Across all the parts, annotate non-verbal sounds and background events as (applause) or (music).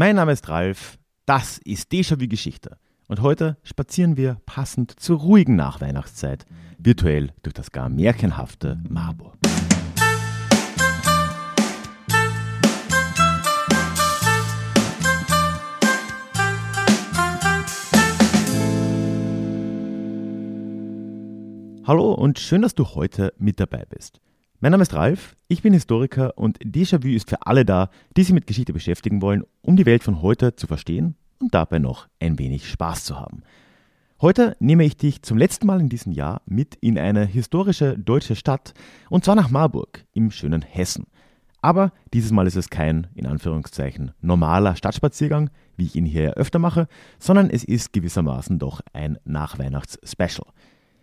Mein Name ist Ralf, das ist Déjà-vu Geschichte. Und heute spazieren wir passend zur ruhigen Nachweihnachtszeit virtuell durch das gar märchenhafte Marburg. Hallo und schön, dass du heute mit dabei bist. Mein Name ist Ralf, ich bin Historiker und Déjà-vu ist für alle da, die sich mit Geschichte beschäftigen wollen, um die Welt von heute zu verstehen und dabei noch ein wenig Spaß zu haben. Heute nehme ich dich zum letzten Mal in diesem Jahr mit in eine historische deutsche Stadt und zwar nach Marburg im schönen Hessen. Aber dieses Mal ist es kein, in Anführungszeichen, normaler Stadtspaziergang, wie ich ihn hier ja öfter mache, sondern es ist gewissermaßen doch ein Nachweihnachts-Special.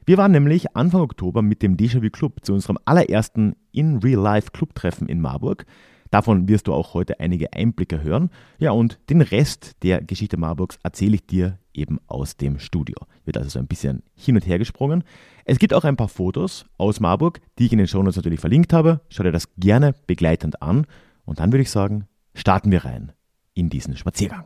Wir waren nämlich Anfang Oktober mit dem Déjà-vu Club zu unserem allerersten In-Real-Life-Club-Treffen in Marburg. Davon wirst du auch heute einige Einblicke hören. Ja, und den Rest der Geschichte Marburgs erzähle ich dir eben aus dem Studio. Wird also so ein bisschen hin und her gesprungen. Es gibt auch ein paar Fotos aus Marburg, die ich in den Shownotes natürlich verlinkt habe. Schau dir das gerne begleitend an. Und dann würde ich sagen, starten wir rein in diesen Spaziergang.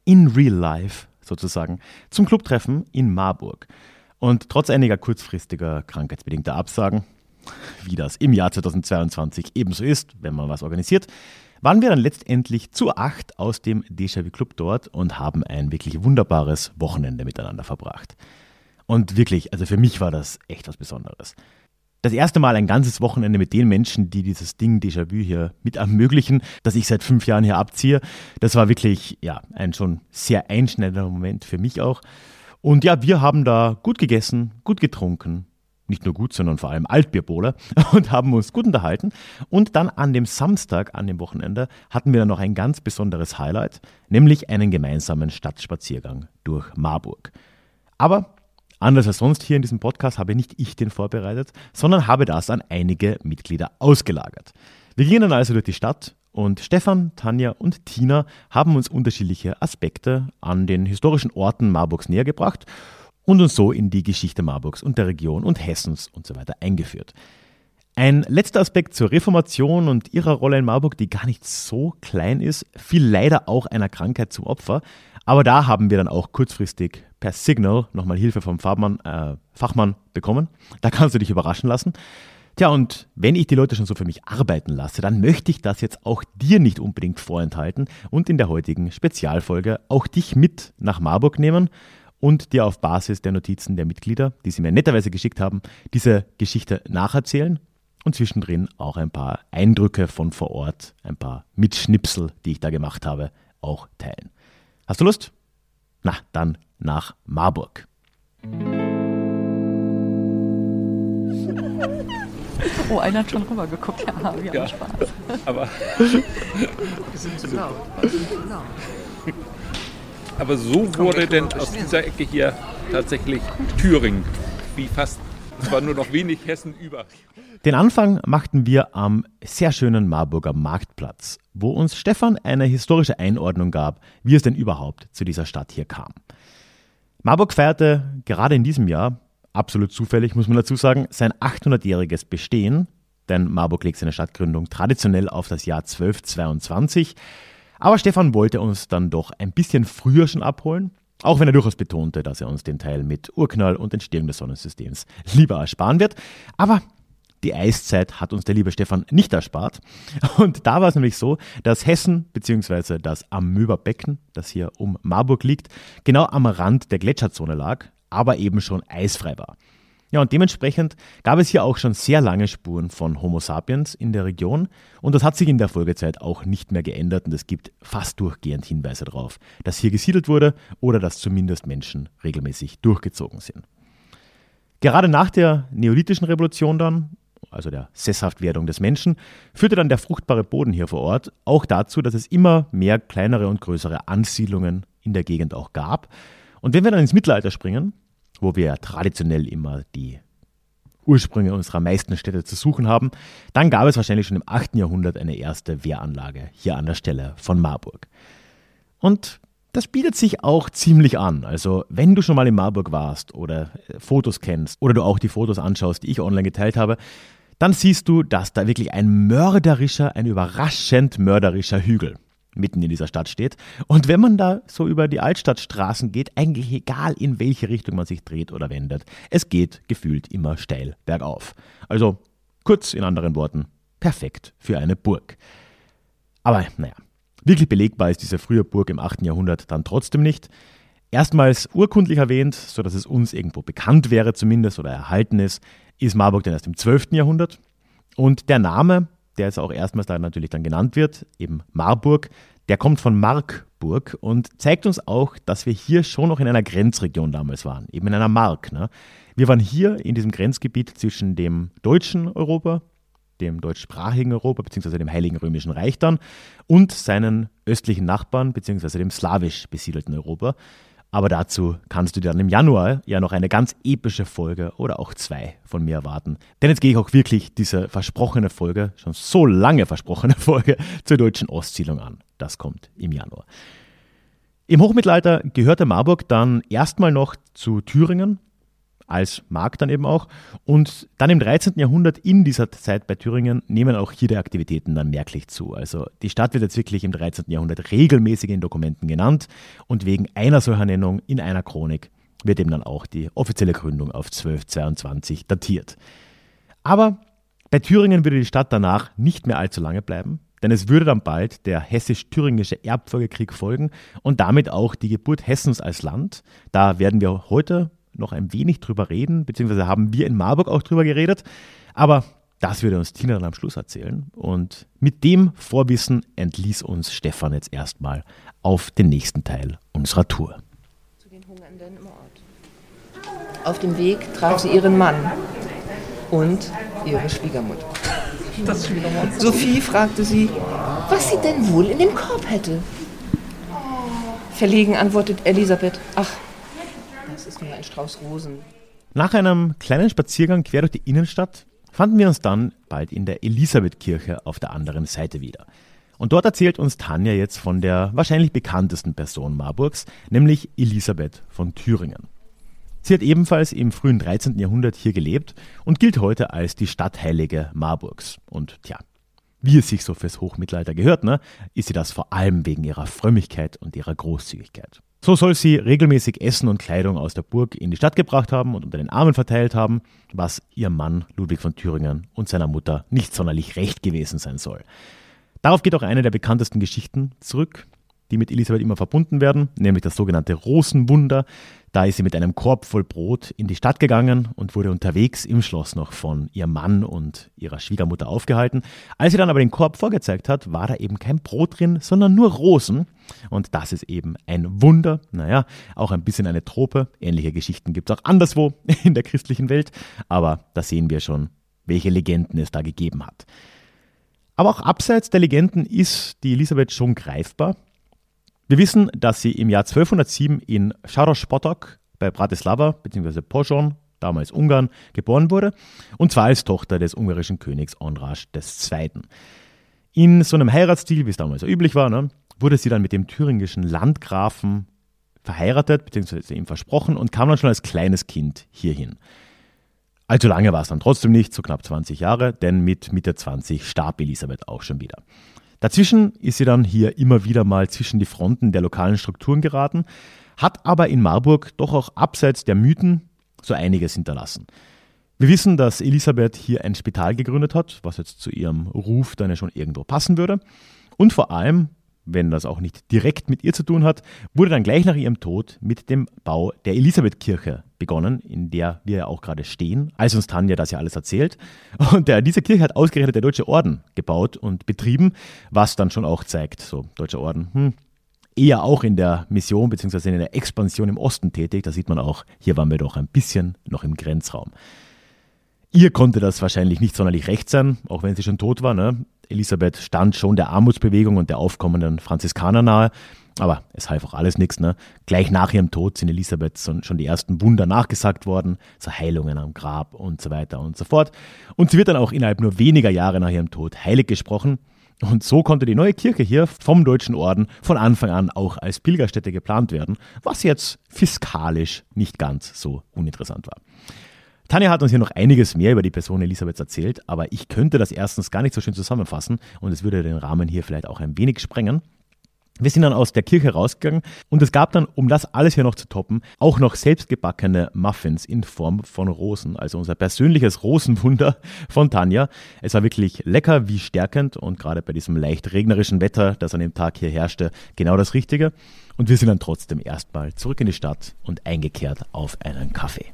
in real life sozusagen zum Clubtreffen in Marburg. Und trotz einiger kurzfristiger krankheitsbedingter Absagen, wie das im Jahr 2022 ebenso ist, wenn man was organisiert, waren wir dann letztendlich zu acht aus dem Déjà-vu Club dort und haben ein wirklich wunderbares Wochenende miteinander verbracht. Und wirklich, also für mich war das echt was Besonderes das erste Mal ein ganzes Wochenende mit den Menschen, die dieses Ding Déjà-vu hier mit ermöglichen, das ich seit fünf Jahren hier abziehe. Das war wirklich, ja, ein schon sehr einschneidender Moment für mich auch. Und ja, wir haben da gut gegessen, gut getrunken, nicht nur gut, sondern vor allem Altbierbowle (laughs) und haben uns gut unterhalten. Und dann an dem Samstag, an dem Wochenende, hatten wir dann noch ein ganz besonderes Highlight, nämlich einen gemeinsamen Stadtspaziergang durch Marburg. Aber Anders als sonst hier in diesem Podcast habe nicht ich den vorbereitet, sondern habe das an einige Mitglieder ausgelagert. Wir gingen dann also durch die Stadt und Stefan, Tanja und Tina haben uns unterschiedliche Aspekte an den historischen Orten Marburgs näher gebracht und uns so in die Geschichte Marburgs und der Region und Hessens und so weiter eingeführt. Ein letzter Aspekt zur Reformation und ihrer Rolle in Marburg, die gar nicht so klein ist, fiel leider auch einer Krankheit zum Opfer. Aber da haben wir dann auch kurzfristig per Signal nochmal Hilfe vom Fachmann, äh, Fachmann bekommen. Da kannst du dich überraschen lassen. Tja, und wenn ich die Leute schon so für mich arbeiten lasse, dann möchte ich das jetzt auch dir nicht unbedingt vorenthalten und in der heutigen Spezialfolge auch dich mit nach Marburg nehmen und dir auf Basis der Notizen der Mitglieder, die sie mir netterweise geschickt haben, diese Geschichte nacherzählen und zwischendrin auch ein paar Eindrücke von vor Ort, ein paar Mitschnipsel, die ich da gemacht habe, auch teilen. Hast du Lust? Na, dann nach Marburg. Oh, einer hat schon rüber geguckt. Ja, wir ja, haben Spaß. Aber, aber so wurde denn aus dieser Ecke hier tatsächlich Thüringen, wie fast, es war nur noch wenig Hessen über. Den Anfang machten wir am sehr schönen Marburger Marktplatz, wo uns Stefan eine historische Einordnung gab, wie es denn überhaupt zu dieser Stadt hier kam. Marburg feierte gerade in diesem Jahr, absolut zufällig muss man dazu sagen, sein 800-jähriges Bestehen, denn Marburg legt seine Stadtgründung traditionell auf das Jahr 1222. Aber Stefan wollte uns dann doch ein bisschen früher schon abholen, auch wenn er durchaus betonte, dass er uns den Teil mit Urknall und Entstehung des Sonnensystems lieber ersparen wird. Aber die Eiszeit hat uns der liebe Stefan nicht erspart. Und da war es nämlich so, dass Hessen bzw. das Amöberbecken, das hier um Marburg liegt, genau am Rand der Gletscherzone lag, aber eben schon eisfrei war. Ja, und dementsprechend gab es hier auch schon sehr lange Spuren von Homo sapiens in der Region und das hat sich in der Folgezeit auch nicht mehr geändert und es gibt fast durchgehend Hinweise darauf, dass hier gesiedelt wurde oder dass zumindest Menschen regelmäßig durchgezogen sind. Gerade nach der neolithischen Revolution dann, also der Sesshaftwerdung des Menschen, führte dann der fruchtbare Boden hier vor Ort auch dazu, dass es immer mehr kleinere und größere Ansiedlungen in der Gegend auch gab. Und wenn wir dann ins Mittelalter springen, wo wir traditionell immer die Ursprünge unserer meisten Städte zu suchen haben, dann gab es wahrscheinlich schon im 8. Jahrhundert eine erste Wehranlage hier an der Stelle von Marburg. Und das bietet sich auch ziemlich an. Also, wenn du schon mal in Marburg warst oder äh, Fotos kennst oder du auch die Fotos anschaust, die ich online geteilt habe, dann siehst du, dass da wirklich ein mörderischer, ein überraschend mörderischer Hügel mitten in dieser Stadt steht. Und wenn man da so über die Altstadtstraßen geht, eigentlich egal in welche Richtung man sich dreht oder wendet, es geht gefühlt immer steil bergauf. Also kurz in anderen Worten, perfekt für eine Burg. Aber naja, wirklich belegbar ist diese frühe Burg im 8. Jahrhundert dann trotzdem nicht. Erstmals urkundlich erwähnt, sodass es uns irgendwo bekannt wäre zumindest oder erhalten ist, ist Marburg dann erst im 12. Jahrhundert. Und der Name der jetzt auch erstmals da natürlich dann genannt wird, eben Marburg, der kommt von Markburg und zeigt uns auch, dass wir hier schon noch in einer Grenzregion damals waren, eben in einer Mark. Ne? Wir waren hier in diesem Grenzgebiet zwischen dem deutschen Europa, dem deutschsprachigen Europa bzw. dem Heiligen Römischen Reich dann und seinen östlichen Nachbarn bzw. dem slawisch besiedelten Europa. Aber dazu kannst du dir dann im Januar ja noch eine ganz epische Folge oder auch zwei von mir erwarten. Denn jetzt gehe ich auch wirklich diese versprochene Folge, schon so lange versprochene (laughs) Folge zur deutschen Ostsiedlung an. Das kommt im Januar. Im Hochmittelalter gehörte Marburg dann erstmal noch zu Thüringen als Markt dann eben auch. Und dann im 13. Jahrhundert in dieser Zeit bei Thüringen nehmen auch hier die Aktivitäten dann merklich zu. Also die Stadt wird jetzt wirklich im 13. Jahrhundert regelmäßig in Dokumenten genannt und wegen einer solcher Nennung in einer Chronik wird eben dann auch die offizielle Gründung auf 1222 datiert. Aber bei Thüringen würde die Stadt danach nicht mehr allzu lange bleiben, denn es würde dann bald der hessisch-thüringische Erbfolgekrieg folgen und damit auch die Geburt Hessens als Land. Da werden wir heute noch ein wenig drüber reden, beziehungsweise haben wir in Marburg auch drüber geredet. Aber das würde uns Tina dann am Schluss erzählen. Und mit dem Vorwissen entließ uns Stefan jetzt erstmal auf den nächsten Teil unserer Tour. Zu den Hungernden im Ort. Auf dem Weg traf sie ihren Mann und ihre Schwiegermutter. Sophie fragte sie, was sie denn wohl in dem Korb hätte. Verlegen antwortet Elisabeth, ach, das ist nur ein Strauß Rosen. Nach einem kleinen Spaziergang quer durch die Innenstadt fanden wir uns dann bald in der Elisabethkirche auf der anderen Seite wieder. Und dort erzählt uns Tanja jetzt von der wahrscheinlich bekanntesten Person Marburgs, nämlich Elisabeth von Thüringen. Sie hat ebenfalls im frühen 13. Jahrhundert hier gelebt und gilt heute als die Stadtheilige Marburgs. Und tja, wie es sich so fürs Hochmittelalter gehört, ne, ist sie das vor allem wegen ihrer Frömmigkeit und ihrer Großzügigkeit. So soll sie regelmäßig Essen und Kleidung aus der Burg in die Stadt gebracht haben und unter den Armen verteilt haben, was ihrem Mann Ludwig von Thüringen und seiner Mutter nicht sonderlich recht gewesen sein soll. Darauf geht auch eine der bekanntesten Geschichten zurück, die mit Elisabeth immer verbunden werden, nämlich das sogenannte Rosenwunder. Da ist sie mit einem Korb voll Brot in die Stadt gegangen und wurde unterwegs im Schloss noch von ihrem Mann und ihrer Schwiegermutter aufgehalten. Als sie dann aber den Korb vorgezeigt hat, war da eben kein Brot drin, sondern nur Rosen. Und das ist eben ein Wunder. Naja, auch ein bisschen eine Trope. Ähnliche Geschichten gibt es auch anderswo (laughs) in der christlichen Welt. Aber da sehen wir schon, welche Legenden es da gegeben hat. Aber auch abseits der Legenden ist die Elisabeth schon greifbar. Wir wissen, dass sie im Jahr 1207 in Scharosz-Potok bei Bratislava bzw. Pozsony, damals Ungarn, geboren wurde, und zwar als Tochter des ungarischen Königs Onraj II. In so einem Heiratsstil, wie es damals üblich war, ne, wurde sie dann mit dem thüringischen Landgrafen verheiratet bzw. ihm versprochen und kam dann schon als kleines Kind hierhin. Allzu lange war es dann trotzdem nicht, so knapp 20 Jahre, denn mit Mitte 20 starb Elisabeth auch schon wieder. Dazwischen ist sie dann hier immer wieder mal zwischen die Fronten der lokalen Strukturen geraten, hat aber in Marburg doch auch abseits der Mythen so einiges hinterlassen. Wir wissen, dass Elisabeth hier ein Spital gegründet hat, was jetzt zu ihrem Ruf dann ja schon irgendwo passen würde. Und vor allem, wenn das auch nicht direkt mit ihr zu tun hat, wurde dann gleich nach ihrem Tod mit dem Bau der Elisabethkirche begonnen, in der wir ja auch gerade stehen, als uns Tanja das ja alles erzählt. Und der, diese Kirche hat ausgerechnet der Deutsche Orden gebaut und betrieben, was dann schon auch zeigt, so Deutscher Orden, hm, eher auch in der Mission bzw. in der Expansion im Osten tätig. Da sieht man auch, hier waren wir doch ein bisschen noch im Grenzraum. Ihr konnte das wahrscheinlich nicht sonderlich recht sein, auch wenn sie schon tot war. Ne? Elisabeth stand schon der Armutsbewegung und der aufkommenden Franziskaner nahe. Aber es half auch alles nichts. Ne? Gleich nach ihrem Tod sind Elisabeth schon die ersten Wunder nachgesagt worden, so Heilungen am Grab und so weiter und so fort. Und sie wird dann auch innerhalb nur weniger Jahre nach ihrem Tod heilig gesprochen. Und so konnte die neue Kirche hier vom Deutschen Orden von Anfang an auch als Pilgerstätte geplant werden, was jetzt fiskalisch nicht ganz so uninteressant war. Tanja hat uns hier noch einiges mehr über die Person Elisabeths erzählt, aber ich könnte das erstens gar nicht so schön zusammenfassen und es würde den Rahmen hier vielleicht auch ein wenig sprengen. Wir sind dann aus der Kirche rausgegangen und es gab dann, um das alles hier noch zu toppen, auch noch selbstgebackene Muffins in Form von Rosen. Also unser persönliches Rosenwunder von Tanja. Es war wirklich lecker wie stärkend und gerade bei diesem leicht regnerischen Wetter, das an dem Tag hier herrschte, genau das Richtige. Und wir sind dann trotzdem erstmal zurück in die Stadt und eingekehrt auf einen Kaffee.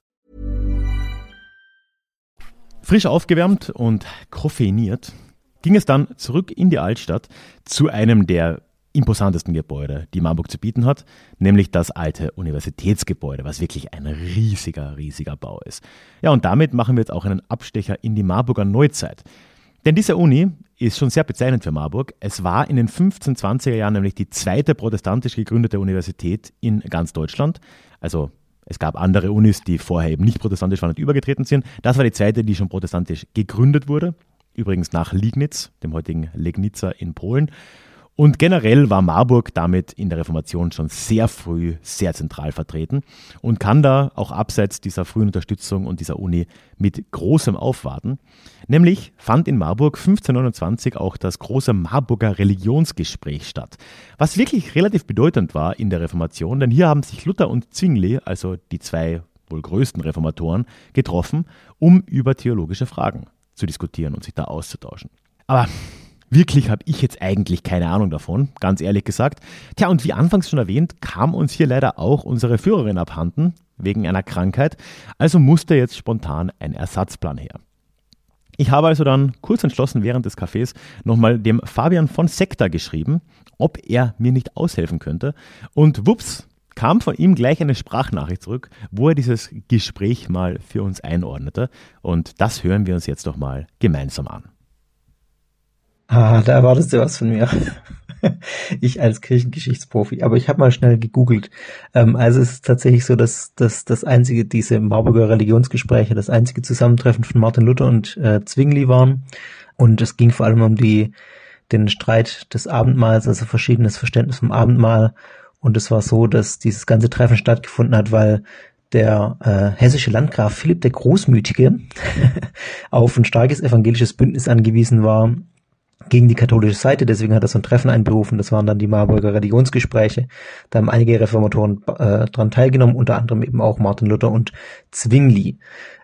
Frisch aufgewärmt und koffeiniert ging es dann zurück in die Altstadt zu einem der imposantesten Gebäude, die Marburg zu bieten hat, nämlich das alte Universitätsgebäude, was wirklich ein riesiger, riesiger Bau ist. Ja, und damit machen wir jetzt auch einen Abstecher in die Marburger Neuzeit. Denn diese Uni ist schon sehr bezeichnend für Marburg. Es war in den 1520er Jahren nämlich die zweite protestantisch gegründete Universität in ganz Deutschland. Also es gab andere Unis, die vorher eben nicht protestantisch waren und übergetreten sind. Das war die zweite, die schon protestantisch gegründet wurde. Übrigens nach Liegnitz, dem heutigen Legnica in Polen. Und generell war Marburg damit in der Reformation schon sehr früh sehr zentral vertreten und kann da auch abseits dieser frühen Unterstützung und dieser Uni mit großem aufwarten. Nämlich fand in Marburg 1529 auch das große Marburger Religionsgespräch statt, was wirklich relativ bedeutend war in der Reformation, denn hier haben sich Luther und Zwingli, also die zwei wohl größten Reformatoren, getroffen, um über theologische Fragen zu diskutieren und sich da auszutauschen. Aber Wirklich habe ich jetzt eigentlich keine Ahnung davon, ganz ehrlich gesagt. Tja, und wie anfangs schon erwähnt, kam uns hier leider auch unsere Führerin abhanden, wegen einer Krankheit, also musste jetzt spontan ein Ersatzplan her. Ich habe also dann kurz entschlossen während des Cafés nochmal dem Fabian von Sekta geschrieben, ob er mir nicht aushelfen könnte. Und wups, kam von ihm gleich eine Sprachnachricht zurück, wo er dieses Gespräch mal für uns einordnete. Und das hören wir uns jetzt doch mal gemeinsam an. Ah, da erwartest du was von mir. (laughs) ich als Kirchengeschichtsprofi. Aber ich habe mal schnell gegoogelt. Ähm, also es ist tatsächlich so, dass, dass das einzige, diese Marburger Religionsgespräche, das einzige Zusammentreffen von Martin Luther und äh, Zwingli waren. Und es ging vor allem um die, den Streit des Abendmahls, also verschiedenes Verständnis vom Abendmahl. Und es war so, dass dieses ganze Treffen stattgefunden hat, weil der äh, hessische Landgraf Philipp der Großmütige (laughs) auf ein starkes evangelisches Bündnis angewiesen war gegen die katholische Seite. Deswegen hat er so ein Treffen einberufen. Das waren dann die Marburger Religionsgespräche. Da haben einige Reformatoren äh, dran teilgenommen, unter anderem eben auch Martin Luther und Zwingli.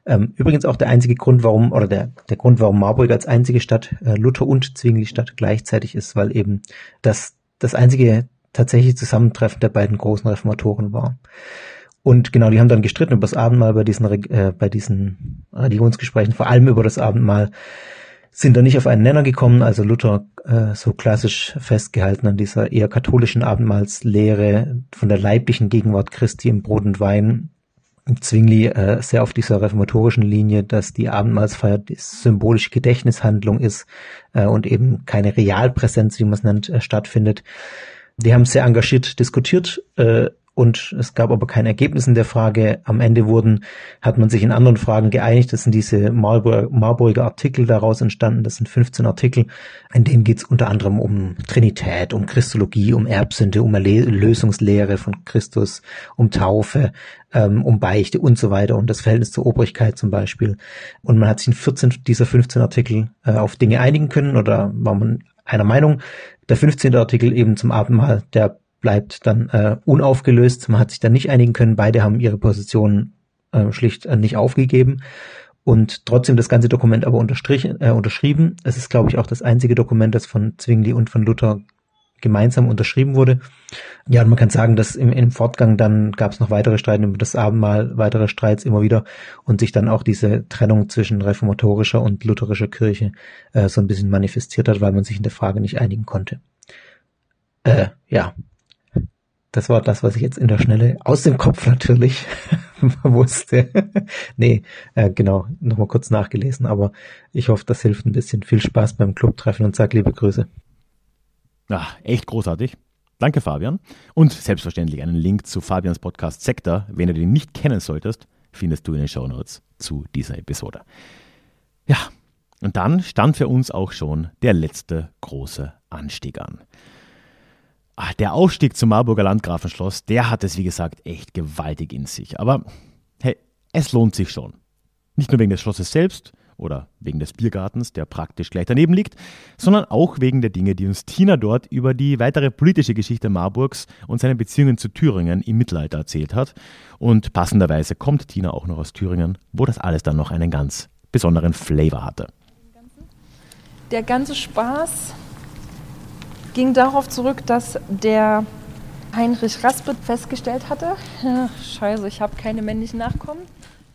Ähm, übrigens auch der einzige Grund, warum, oder der, der Grund, warum Marburg als einzige Stadt äh, Luther und Zwingli Stadt gleichzeitig ist, weil eben das, das einzige tatsächlich Zusammentreffen der beiden großen Reformatoren war. Und genau, die haben dann gestritten über das Abendmahl bei diesen, äh, bei diesen Religionsgesprächen, vor allem über das Abendmahl sind da nicht auf einen Nenner gekommen, also Luther äh, so klassisch festgehalten an dieser eher katholischen Abendmahlslehre von der leiblichen Gegenwart Christi im Brot und Wein. Zwingli äh, sehr auf dieser reformatorischen Linie, dass die Abendmahlsfeier die symbolische Gedächtnishandlung ist äh, und eben keine Realpräsenz, wie man es nennt, äh, stattfindet. Die haben sehr engagiert diskutiert äh, und es gab aber kein Ergebnis in der Frage. Am Ende wurden, hat man sich in anderen Fragen geeinigt. Das sind diese Marburg, Marburger Artikel daraus entstanden. Das sind 15 Artikel. In denen geht es unter anderem um Trinität, um Christologie, um Erbsünde, um Erlösungslehre von Christus, um Taufe, ähm, um Beichte und so weiter und das Verhältnis zur Obrigkeit zum Beispiel. Und man hat sich in 14 dieser 15 Artikel äh, auf Dinge einigen können oder war man einer Meinung. Der 15. Artikel eben zum Abendmahl, der bleibt dann äh, unaufgelöst. Man hat sich dann nicht einigen können. Beide haben ihre Positionen äh, schlicht äh, nicht aufgegeben und trotzdem das ganze Dokument aber unterstrichen, äh, unterschrieben. Es ist, glaube ich, auch das einzige Dokument, das von Zwingli und von Luther gemeinsam unterschrieben wurde. Ja, und man kann sagen, dass im, im Fortgang dann gab es noch weitere Streiten über das Abendmahl, weitere Streits immer wieder und sich dann auch diese Trennung zwischen reformatorischer und lutherischer Kirche äh, so ein bisschen manifestiert hat, weil man sich in der Frage nicht einigen konnte. Äh, ja, das war das, was ich jetzt in der Schnelle aus dem Kopf natürlich (laughs) wusste. nee, äh, genau, nochmal kurz nachgelesen, aber ich hoffe, das hilft ein bisschen. Viel Spaß beim Clubtreffen und sag liebe Grüße. Ach, echt großartig. Danke, Fabian. Und selbstverständlich einen Link zu Fabians Podcast Sektor. Wenn du den nicht kennen solltest, findest du in den Show Notes zu dieser Episode. Ja, und dann stand für uns auch schon der letzte große Anstieg an. Ach, der Aufstieg zum Marburger Landgrafenschloss, der hat es wie gesagt echt gewaltig in sich. Aber hey, es lohnt sich schon. Nicht nur wegen des Schlosses selbst oder wegen des Biergartens, der praktisch gleich daneben liegt, sondern auch wegen der Dinge, die uns Tina dort über die weitere politische Geschichte Marburgs und seine Beziehungen zu Thüringen im Mittelalter erzählt hat. Und passenderweise kommt Tina auch noch aus Thüringen, wo das alles dann noch einen ganz besonderen Flavor hatte. Der ganze Spaß ging darauf zurück, dass der Heinrich Raspet festgestellt hatte, scheiße, ich habe keine männlichen Nachkommen.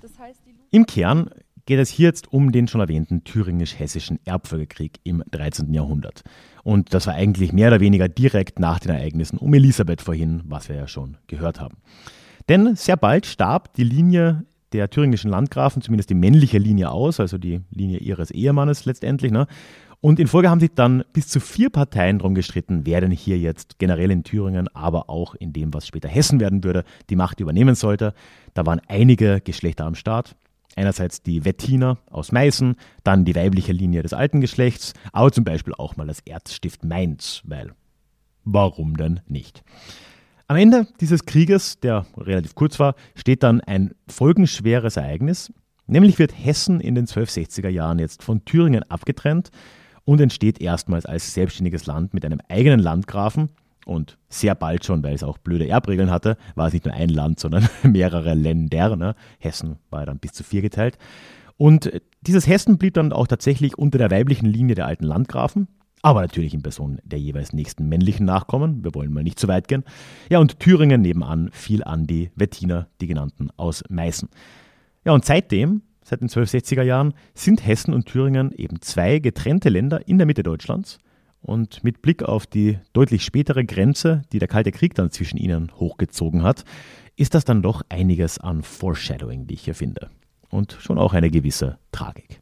Das heißt, Im Kern geht es hier jetzt um den schon erwähnten thüringisch-hessischen Erbfolgekrieg im 13. Jahrhundert. Und das war eigentlich mehr oder weniger direkt nach den Ereignissen um Elisabeth vorhin, was wir ja schon gehört haben. Denn sehr bald starb die Linie der thüringischen Landgrafen, zumindest die männliche Linie aus, also die Linie ihres Ehemannes letztendlich. Ne? Und in Folge haben sich dann bis zu vier Parteien darum gestritten, wer denn hier jetzt generell in Thüringen, aber auch in dem, was später Hessen werden würde, die Macht übernehmen sollte. Da waren einige Geschlechter am Start. Einerseits die Wettiner aus Meißen, dann die weibliche Linie des alten Geschlechts, aber zum Beispiel auch mal das Erzstift Mainz, weil warum denn nicht? Am Ende dieses Krieges, der relativ kurz war, steht dann ein folgenschweres Ereignis. Nämlich wird Hessen in den 1260er Jahren jetzt von Thüringen abgetrennt und entsteht erstmals als selbstständiges Land mit einem eigenen Landgrafen. Und sehr bald schon, weil es auch blöde Erbregeln hatte, war es nicht nur ein Land, sondern (laughs) mehrere Länder. Ne? Hessen war dann bis zu vier geteilt. Und dieses Hessen blieb dann auch tatsächlich unter der weiblichen Linie der alten Landgrafen, aber natürlich in Person der jeweils nächsten männlichen Nachkommen. Wir wollen mal nicht zu weit gehen. Ja, und Thüringen nebenan fiel an die Wettiner, die genannten aus Meißen. Ja, und seitdem seit den 1260er Jahren, sind Hessen und Thüringen eben zwei getrennte Länder in der Mitte Deutschlands. Und mit Blick auf die deutlich spätere Grenze, die der Kalte Krieg dann zwischen ihnen hochgezogen hat, ist das dann doch einiges an Foreshadowing, wie ich hier finde. Und schon auch eine gewisse Tragik.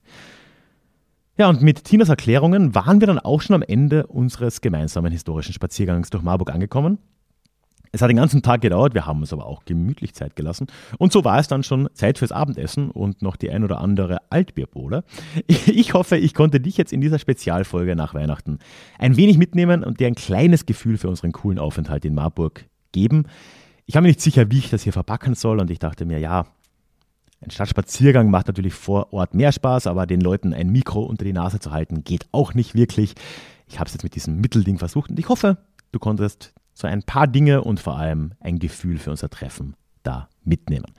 Ja, und mit Tinas Erklärungen waren wir dann auch schon am Ende unseres gemeinsamen historischen Spaziergangs durch Marburg angekommen. Es hat den ganzen Tag gedauert, wir haben uns aber auch gemütlich Zeit gelassen. Und so war es dann schon Zeit fürs Abendessen und noch die ein oder andere Altbierbowle. (laughs) Ich hoffe, ich konnte dich jetzt in dieser Spezialfolge nach Weihnachten ein wenig mitnehmen und dir ein kleines Gefühl für unseren coolen Aufenthalt in Marburg geben. Ich war mir nicht sicher, wie ich das hier verpacken soll und ich dachte mir, ja, ein Stadtspaziergang macht natürlich vor Ort mehr Spaß, aber den Leuten ein Mikro unter die Nase zu halten, geht auch nicht wirklich. Ich habe es jetzt mit diesem Mittelding versucht und ich hoffe, du konntest so ein paar Dinge und vor allem ein Gefühl für unser Treffen da mitnehmen.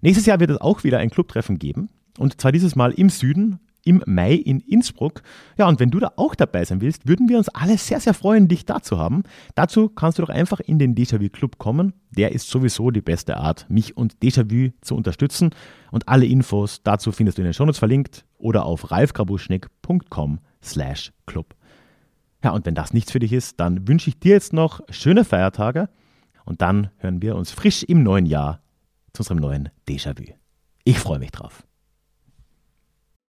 Nächstes Jahr wird es auch wieder ein Clubtreffen geben und zwar dieses Mal im Süden im Mai in Innsbruck. Ja, und wenn du da auch dabei sein willst, würden wir uns alle sehr, sehr freuen, dich da zu haben. Dazu kannst du doch einfach in den Déjà-vu Club kommen. Der ist sowieso die beste Art, mich und Déjà-vu zu unterstützen. Und alle Infos dazu findest du in den Shownotes verlinkt oder auf ralfgrabuschnick.com slash club. Ja, und wenn das nichts für dich ist, dann wünsche ich dir jetzt noch schöne Feiertage und dann hören wir uns frisch im neuen Jahr zu unserem neuen Déjà-vu. Ich freue mich drauf.